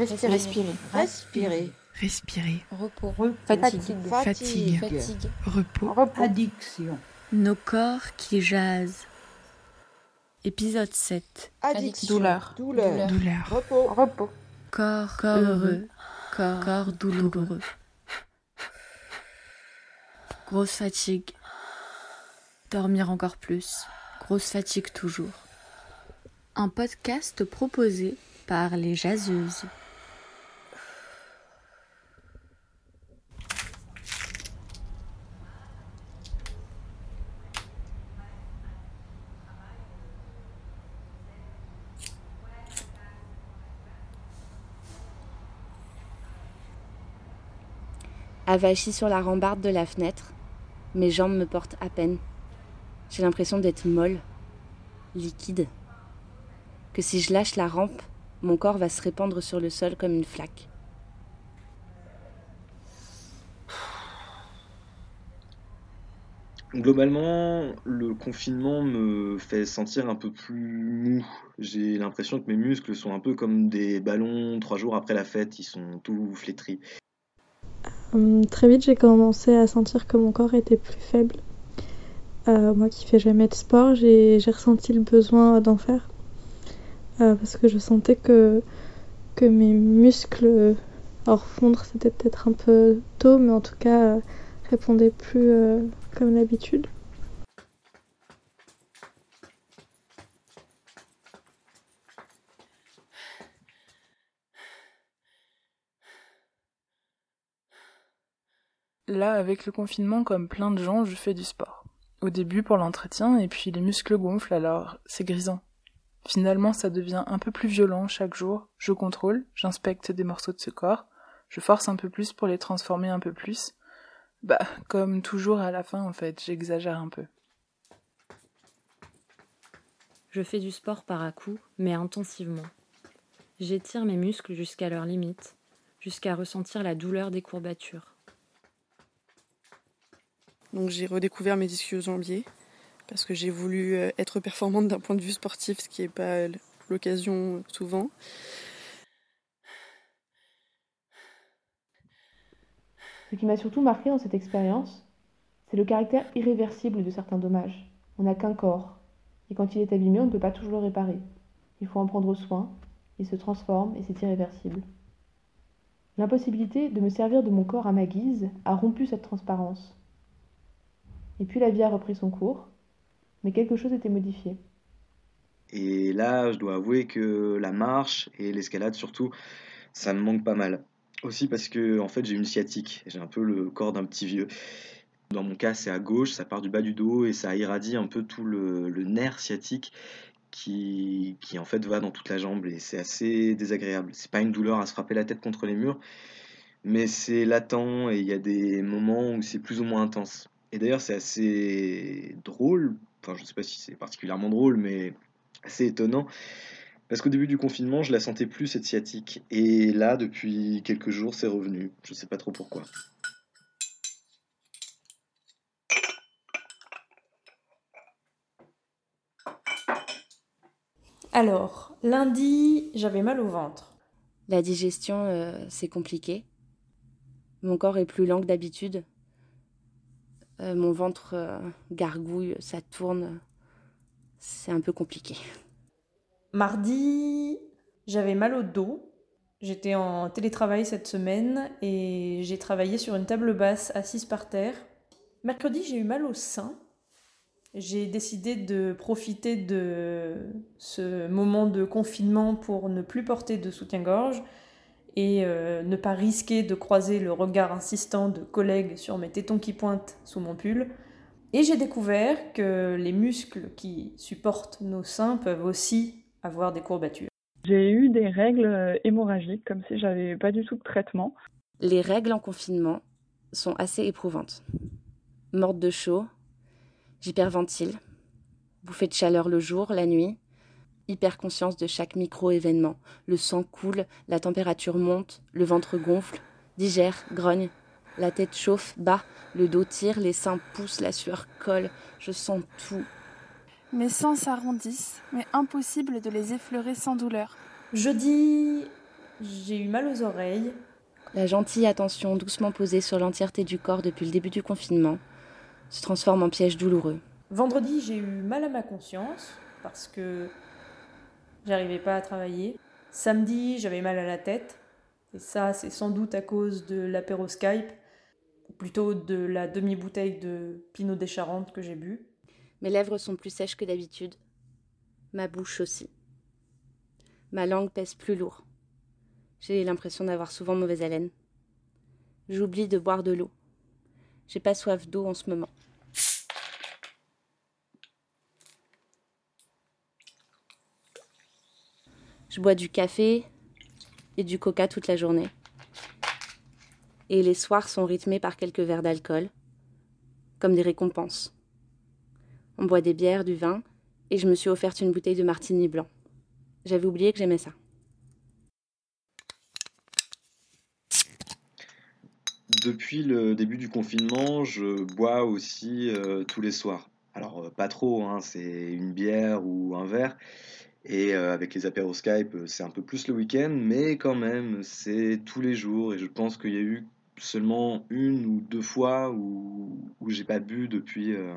Respirer. Respirer. Respirer. Respirer. Repos. Fatigue. Fatigue. Fatigue. Repos. Repos. Addiction. Nos corps qui jasent. Épisode 7. Addiction. Douleur. Douleur. Douleur. Repos. Repos. Corps, corps heureux. Corps, corps douloureux. Grosse fatigue. Dormir encore plus. Grosse fatigue toujours. Un podcast proposé par les jaseuses. Avachie sur la rambarde de la fenêtre, mes jambes me portent à peine. J'ai l'impression d'être molle, liquide. Que si je lâche la rampe, mon corps va se répandre sur le sol comme une flaque. Globalement, le confinement me fait sentir un peu plus mou. J'ai l'impression que mes muscles sont un peu comme des ballons. Trois jours après la fête, ils sont tout flétris. Hum, très vite, j'ai commencé à sentir que mon corps était plus faible. Euh, moi qui fais jamais de sport, j'ai ressenti le besoin d'en faire. Euh, parce que je sentais que, que mes muscles, alors fondre c'était peut-être un peu tôt, mais en tout cas euh, répondaient plus euh, comme d'habitude. Là, avec le confinement, comme plein de gens, je fais du sport. Au début pour l'entretien, et puis les muscles gonflent, alors c'est grisant. Finalement, ça devient un peu plus violent chaque jour. Je contrôle, j'inspecte des morceaux de ce corps, je force un peu plus pour les transformer un peu plus. Bah, comme toujours à la fin, en fait, j'exagère un peu. Je fais du sport par à-coups, mais intensivement. J'étire mes muscles jusqu'à leur limite, jusqu'à ressentir la douleur des courbatures. Donc j'ai redécouvert mes ischios jambiers parce que j'ai voulu euh, être performante d'un point de vue sportif, ce qui n'est pas l'occasion souvent. Ce qui m'a surtout marqué dans cette expérience, c'est le caractère irréversible de certains dommages. On n'a qu'un corps, et quand il est abîmé, on ne peut pas toujours le réparer. Il faut en prendre soin, il se transforme et c'est irréversible. L'impossibilité de me servir de mon corps à ma guise a rompu cette transparence. Et puis la vie a repris son cours, mais quelque chose était modifié. Et là, je dois avouer que la marche et l'escalade surtout, ça me manque pas mal. Aussi parce que en fait j'ai une sciatique, j'ai un peu le corps d'un petit vieux. Dans mon cas, c'est à gauche, ça part du bas du dos et ça irradie un peu tout le, nerf sciatique qui, qui en fait va dans toute la jambe et c'est assez désagréable. C'est pas une douleur à se frapper la tête contre les murs, mais c'est latent et il y a des moments où c'est plus ou moins intense. Et d'ailleurs, c'est assez drôle, enfin je sais pas si c'est particulièrement drôle, mais assez étonnant. Parce qu'au début du confinement, je la sentais plus cette sciatique. Et là, depuis quelques jours, c'est revenu. Je sais pas trop pourquoi. Alors, lundi, j'avais mal au ventre. La digestion, euh, c'est compliqué. Mon corps est plus lent que d'habitude. Euh, mon ventre euh, gargouille, ça tourne. C'est un peu compliqué. Mardi, j'avais mal au dos. J'étais en télétravail cette semaine et j'ai travaillé sur une table basse assise par terre. Mercredi, j'ai eu mal au sein. J'ai décidé de profiter de ce moment de confinement pour ne plus porter de soutien-gorge et euh, ne pas risquer de croiser le regard insistant de collègues sur mes tétons qui pointent sous mon pull. Et j'ai découvert que les muscles qui supportent nos seins peuvent aussi avoir des courbatures. J'ai eu des règles euh, hémorragiques, comme si j'avais pas du tout de traitement. Les règles en confinement sont assez éprouvantes. Morte de chaud, j'hyperventile, bouffée de chaleur le jour, la nuit, hyper conscience de chaque micro-événement. Le sang coule, la température monte, le ventre gonfle, digère, grogne, la tête chauffe, bat, le dos tire, les seins poussent, la sueur colle, je sens tout. Mes seins s'arrondissent, mais impossible de les effleurer sans douleur. Jeudi, j'ai eu mal aux oreilles. La gentille attention doucement posée sur l'entièreté du corps depuis le début du confinement se transforme en piège douloureux. Vendredi, j'ai eu mal à ma conscience parce que j'arrivais pas à travailler. Samedi, j'avais mal à la tête. Et ça, c'est sans doute à cause de l'apéro Skype, ou plutôt de la demi-bouteille de Pinot des Charentes que j'ai bu. Mes lèvres sont plus sèches que d'habitude. Ma bouche aussi. Ma langue pèse plus lourd. J'ai l'impression d'avoir souvent mauvaise haleine. J'oublie de boire de l'eau. J'ai pas soif d'eau en ce moment. Je bois du café et du coca toute la journée. Et les soirs sont rythmés par quelques verres d'alcool, comme des récompenses. On boit des bières, du vin, et je me suis offerte une bouteille de martini blanc. J'avais oublié que j'aimais ça. Depuis le début du confinement, je bois aussi euh, tous les soirs. Alors, euh, pas trop, hein, c'est une bière ou un verre. Et euh, avec les apéros Skype, euh, c'est un peu plus le week-end, mais quand même, c'est tous les jours. Et je pense qu'il y a eu seulement une ou deux fois où, où j'ai pas bu depuis, euh,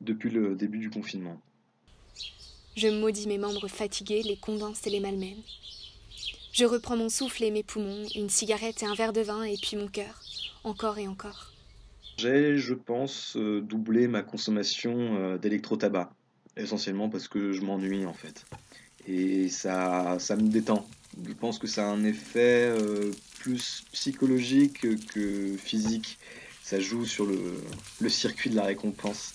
depuis le début du confinement. Je maudis mes membres fatigués, les condenses et les malmènes. Je reprends mon souffle et mes poumons, une cigarette et un verre de vin, et puis mon cœur, encore et encore. J'ai, je pense, doublé ma consommation d'électro-tabac, essentiellement parce que je m'ennuie en fait. Et ça, ça me détend. Je pense que ça a un effet euh, plus psychologique que physique. Ça joue sur le, le circuit de la récompense.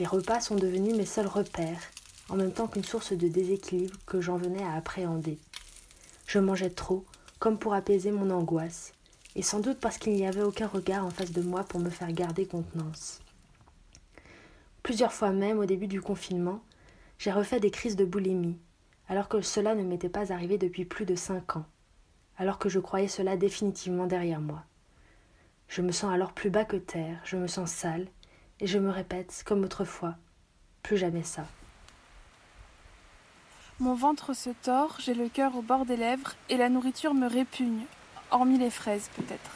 Les repas sont devenus mes seuls repères, en même temps qu'une source de déséquilibre que j'en venais à appréhender. Je mangeais trop, comme pour apaiser mon angoisse, et sans doute parce qu'il n'y avait aucun regard en face de moi pour me faire garder contenance. Plusieurs fois même, au début du confinement, j'ai refait des crises de boulimie, alors que cela ne m'était pas arrivé depuis plus de cinq ans, alors que je croyais cela définitivement derrière moi. Je me sens alors plus bas que terre, je me sens sale, et je me répète, comme autrefois, plus jamais ça. Mon ventre se tord, j'ai le cœur au bord des lèvres, et la nourriture me répugne, hormis les fraises peut-être.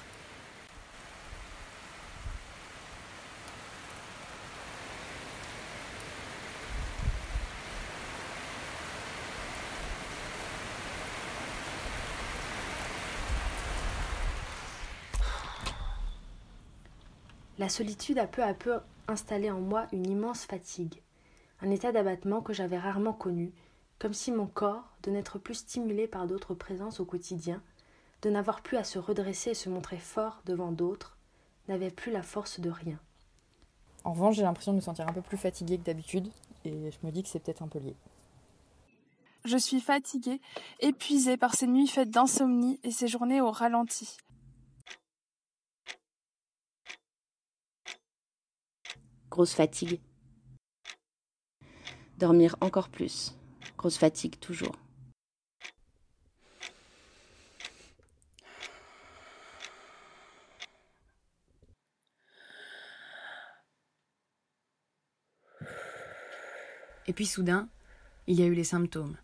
La solitude a peu à peu installé en moi une immense fatigue, un état d'abattement que j'avais rarement connu, comme si mon corps, de n'être plus stimulé par d'autres présences au quotidien, de n'avoir plus à se redresser et se montrer fort devant d'autres, n'avait plus la force de rien. En revanche, j'ai l'impression de me sentir un peu plus fatiguée que d'habitude, et je me dis que c'est peut-être un peu lié. Je suis fatiguée, épuisée par ces nuits faites d'insomnie et ces journées au ralenti. Grosse fatigue. Dormir encore plus. Grosse fatigue toujours. Et puis soudain, il y a eu les symptômes.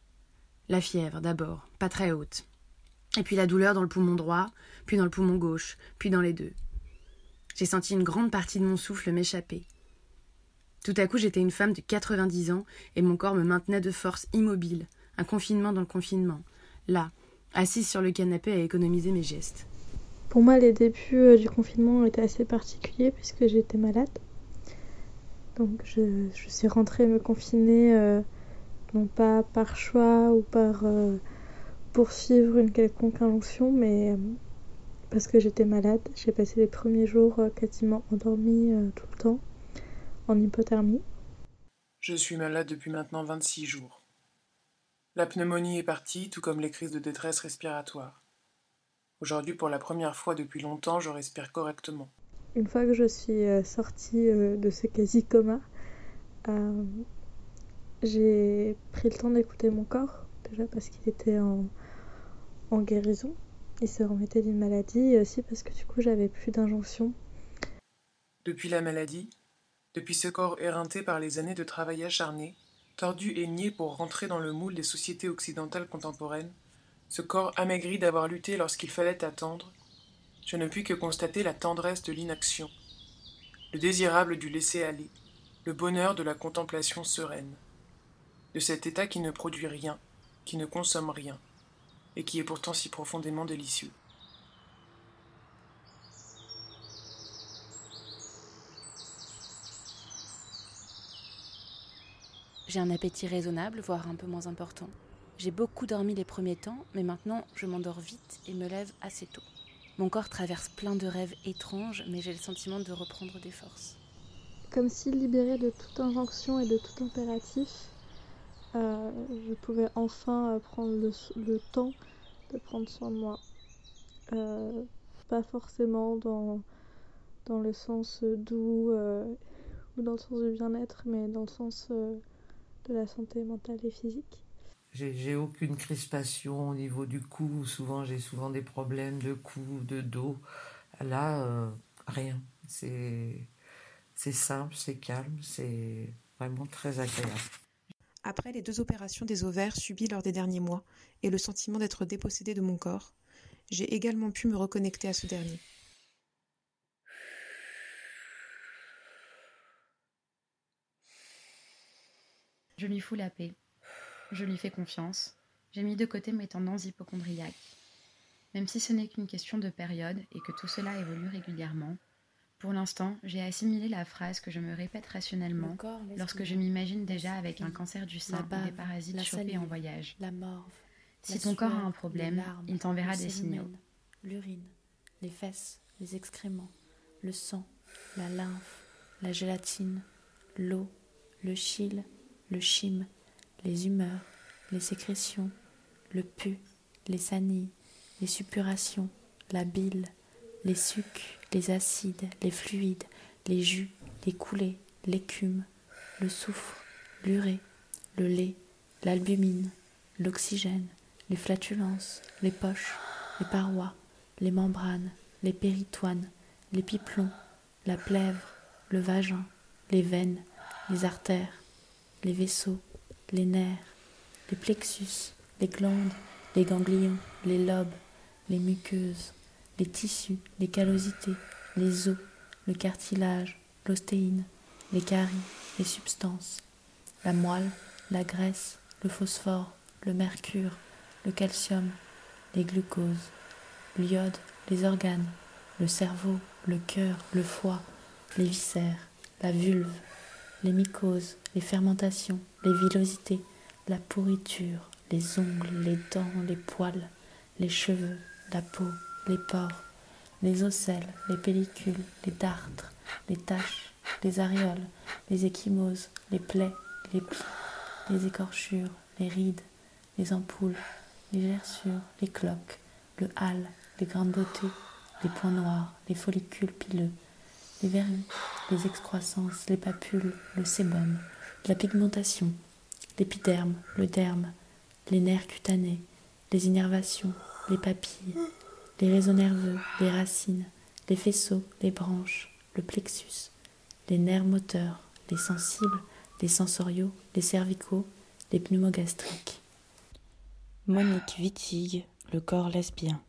La fièvre d'abord, pas très haute. Et puis la douleur dans le poumon droit, puis dans le poumon gauche, puis dans les deux. J'ai senti une grande partie de mon souffle m'échapper. Tout à coup, j'étais une femme de 90 ans et mon corps me maintenait de force immobile, un confinement dans le confinement, là, assise sur le canapé à économiser mes gestes. Pour moi, les débuts euh, du confinement étaient assez particuliers puisque j'étais malade. Donc je, suis rentrée me confiner, euh, non pas par choix ou par euh, poursuivre une quelconque injonction, mais parce que j'étais malade. J'ai passé les premiers jours quasiment endormie tout le temps, en hypothermie. Je suis malade depuis maintenant 26 jours. La pneumonie est partie, tout comme les crises de détresse respiratoire. Aujourd'hui, pour la première fois depuis longtemps, je respire correctement. Une fois que je suis euh, sortie euh, de ce quasi-coma, euh, j'ai pris le temps d'écouter mon corps, déjà parce qu'il était en, en guérison, il se remettait d'une maladie, et aussi parce que du coup j'avais plus d'injonctions. Depuis la maladie, depuis ce corps éreinté par les années de travail acharné, tordu et nié pour rentrer dans le moule des sociétés occidentales contemporaines, ce corps amaigri d'avoir lutté lorsqu'il fallait attendre, je ne puis que constater la tendresse de l'inaction, le désirable du laisser-aller, le bonheur de la contemplation sereine, de cet état qui ne produit rien, qui ne consomme rien, et qui est pourtant si profondément délicieux. J'ai un appétit raisonnable, voire un peu moins important. J'ai beaucoup dormi les premiers temps, mais maintenant je m'endors vite et me lève assez tôt. Mon corps traverse plein de rêves étranges, mais j'ai le sentiment de reprendre des forces. Comme s'il libérait de toute injonction et de tout impératif, euh, je pouvais enfin euh, prendre le, temps de prendre soin de moi. Euh, pas forcément dans, dans le sens doux ou dans le sens du bien-être, mais dans le sens de la santé mentale et physique. J'ai aucune crispation au niveau du cou. Souvent, j'ai souvent des problèmes de cou, de dos. Là, euh, rien. C'est simple, c'est calme, c'est vraiment très agréable. Après les deux opérations des ovaires subies lors des derniers mois et le sentiment d'être dépossédé de mon corps, j'ai également pu me reconnecter à ce dernier. Je lui fous la paix. Je lui fais confiance. J'ai mis de côté mes tendances hypochondriaques. Même si ce n'est qu'une question de période et que tout cela évolue régulièrement, pour l'instant, j'ai assimilé la phrase que je me répète rationnellement corps, lorsque je m'imagine déjà avec un cancer du sein ou des parasites chopés en voyage. La morve, si ton corps a un problème, larmes, il t'enverra des signaux. L'urine, les fesses, les excréments, le sang, la lymphe, la gélatine, l'eau, le le chyme, les humeurs, les sécrétions, le pu, les sanilles, les suppurations, la bile, les sucs, les acides, les fluides, les jus, les coulées, l'écume, le soufre, l'urée, le lait, l'albumine, l'oxygène, les flatulences, les poches, les parois, les membranes, les péritoines, les pipelons, la plèvre, le vagin, les veines, les artères, les vaisseaux, les nerfs, les plexus, les glandes, les ganglions, les lobes, les muqueuses, les tissus, les callosités, les os, le cartilage, l'ostéine, les caries, les substances, la moelle, la graisse, le phosphore, le mercure, le calcium, les glucoses, l'iode, les organes, le cerveau, le cœur, le foie, les viscères, la vulve, les mycoses, les fermentations, les villosités, la pourriture, les ongles, les dents, les poils, les cheveux, la peau, les pores, les ocelles, les pellicules, les dartres, les taches, les aréoles, les échymoses, les plaies, les plis, les écorchures, les rides, les ampoules, les gerçures, les cloques, le hâle, les grains de beauté, les points noirs, les follicules pileux, les verrues, les excroissances, les papules, le sébum, la pigmentation, l'épiderme, le derme, les nerfs cutanés, les innervations, les papilles, les réseaux nerveux, les racines, les faisceaux, les branches, le plexus, les nerfs moteurs, les sensibles, les sensoriaux, les cervicaux, les pneumogastriques. Monique Wittig, le corps lesbien.